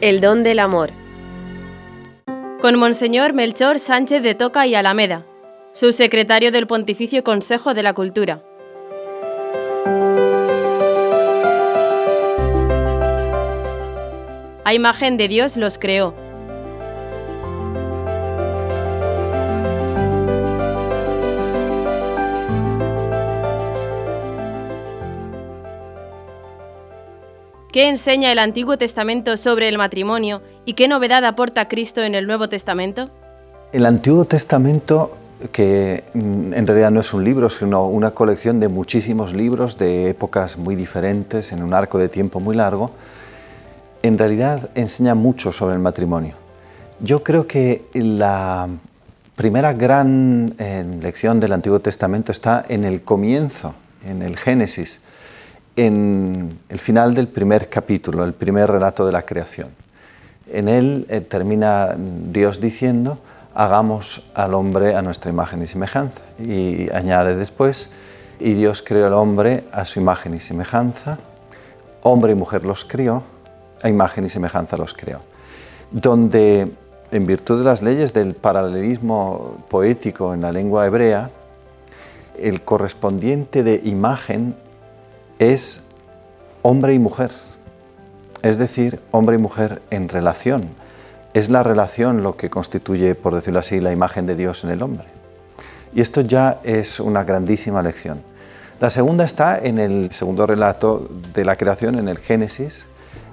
El don del amor. Con Monseñor Melchor Sánchez de Toca y Alameda, subsecretario del Pontificio Consejo de la Cultura. A imagen de Dios los creó ¿Qué enseña el Antiguo Testamento sobre el matrimonio y qué novedad aporta Cristo en el Nuevo Testamento? El Antiguo Testamento, que mm, en realidad no es un libro, sino una colección de muchísimos libros de épocas muy diferentes, en un arco de tiempo muy largo, en realidad enseña mucho sobre el matrimonio. Yo creo que la primera gran eh, lección del Antiguo Testamento está en el comienzo, en el Génesis en el final del primer capítulo, el primer relato de la creación. En él eh, termina Dios diciendo, hagamos al hombre a nuestra imagen y semejanza. Y añade después, y Dios creó al hombre a su imagen y semejanza, hombre y mujer los crió, a imagen y semejanza los creó. Donde, en virtud de las leyes del paralelismo poético en la lengua hebrea, el correspondiente de imagen es hombre y mujer, es decir, hombre y mujer en relación. Es la relación lo que constituye, por decirlo así, la imagen de Dios en el hombre. Y esto ya es una grandísima lección. La segunda está en el segundo relato de la creación, en el Génesis,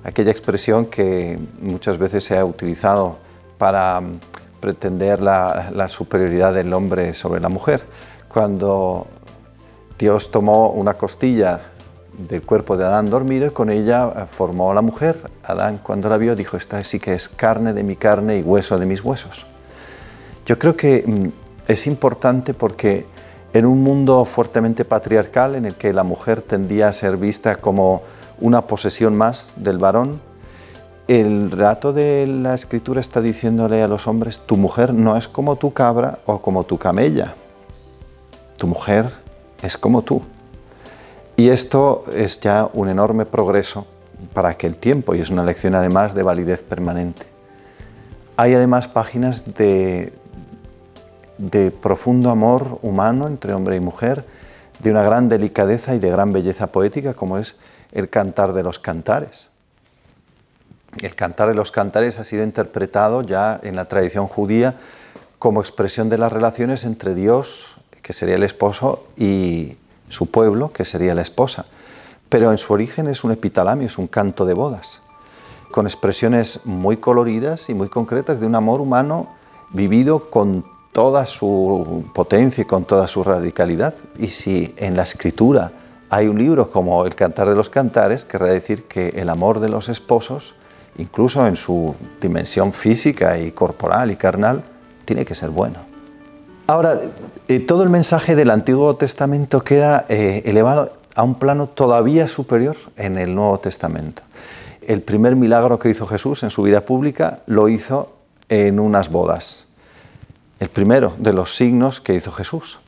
aquella expresión que muchas veces se ha utilizado para mm, pretender la, la superioridad del hombre sobre la mujer. Cuando Dios tomó una costilla del cuerpo de Adán dormido y con ella eh, formó a la mujer. Adán cuando la vio dijo, esta sí que es carne de mi carne y hueso de mis huesos. Yo creo que mm, es importante porque en un mundo fuertemente patriarcal en el que la mujer tendía a ser vista como una posesión más del varón, el relato de la escritura está diciéndole a los hombres, tu mujer no es como tu cabra o como tu camella, tu mujer es como tú. Y esto es ya un enorme progreso para aquel tiempo y es una lección además de validez permanente. Hay además páginas de, de profundo amor humano entre hombre y mujer, de una gran delicadeza y de gran belleza poética como es el cantar de los cantares. El cantar de los cantares ha sido interpretado ya en la tradición judía como expresión de las relaciones entre Dios, que sería el esposo, y, su pueblo, que sería la esposa. Pero en su origen es un epitalamio, es un canto de bodas, con expresiones muy coloridas y muy concretas de un amor humano vivido con toda su potencia y con toda su radicalidad. Y si en la escritura hay un libro como El Cantar de los Cantares, querrá decir que el amor de los esposos, incluso en su dimensión física y corporal y carnal, tiene que ser bueno. Ahora, eh, todo el mensaje del Antiguo Testamento queda eh, elevado a un plano todavía superior en el Nuevo Testamento. El primer milagro que hizo Jesús en su vida pública lo hizo en unas bodas. El primero de los signos que hizo Jesús.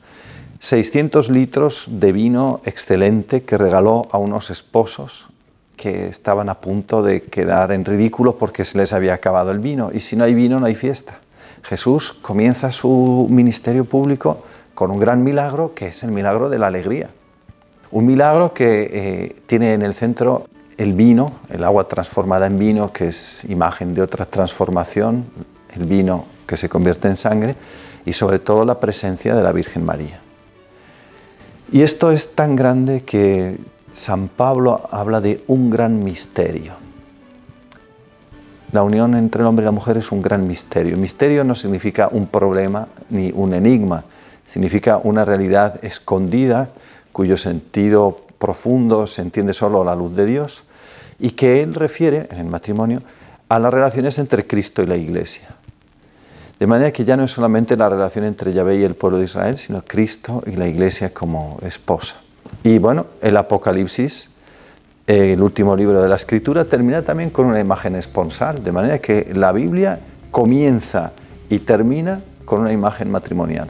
600 litros de vino excelente que regaló a unos esposos que estaban a punto de quedar en ridículo porque se les había acabado el vino. Y si no hay vino, no hay fiesta. Jesús comienza su ministerio público con un gran milagro que es el milagro de la alegría. Un milagro que eh, tiene en el centro el vino, el agua transformada en vino, que es imagen de otra transformación, el vino que se convierte en sangre, y sobre todo la presencia de la Virgen María. Y esto es tan grande que San Pablo habla de un gran misterio. La unión entre el hombre y la mujer es un gran misterio. Misterio no significa un problema ni un enigma, significa una realidad escondida cuyo sentido profundo se entiende solo a la luz de Dios y que él refiere en el matrimonio a las relaciones entre Cristo y la Iglesia. De manera que ya no es solamente la relación entre Yahvé y el pueblo de Israel, sino Cristo y la Iglesia como esposa. Y bueno, el Apocalipsis el último libro de la escritura, termina también con una imagen esponsal, de manera que la Biblia comienza y termina con una imagen matrimonial.